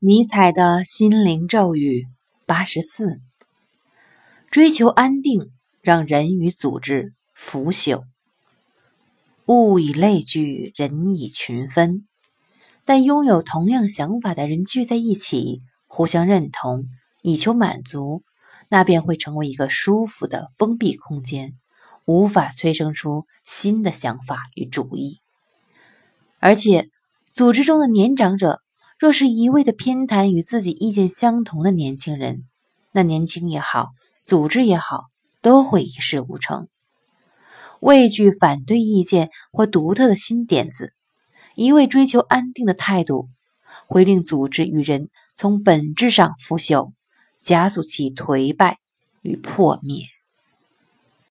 尼采的心灵咒语八十四：追求安定，让人与组织腐朽。物以类聚，人以群分。但拥有同样想法的人聚在一起，互相认同，以求满足，那便会成为一个舒服的封闭空间，无法催生出新的想法与主意。而且，组织中的年长者。若是一味的偏袒与自己意见相同的年轻人，那年轻也好，组织也好，都会一事无成。畏惧反对意见或独特的新点子，一味追求安定的态度，会令组织与人从本质上腐朽，加速其颓败与破灭。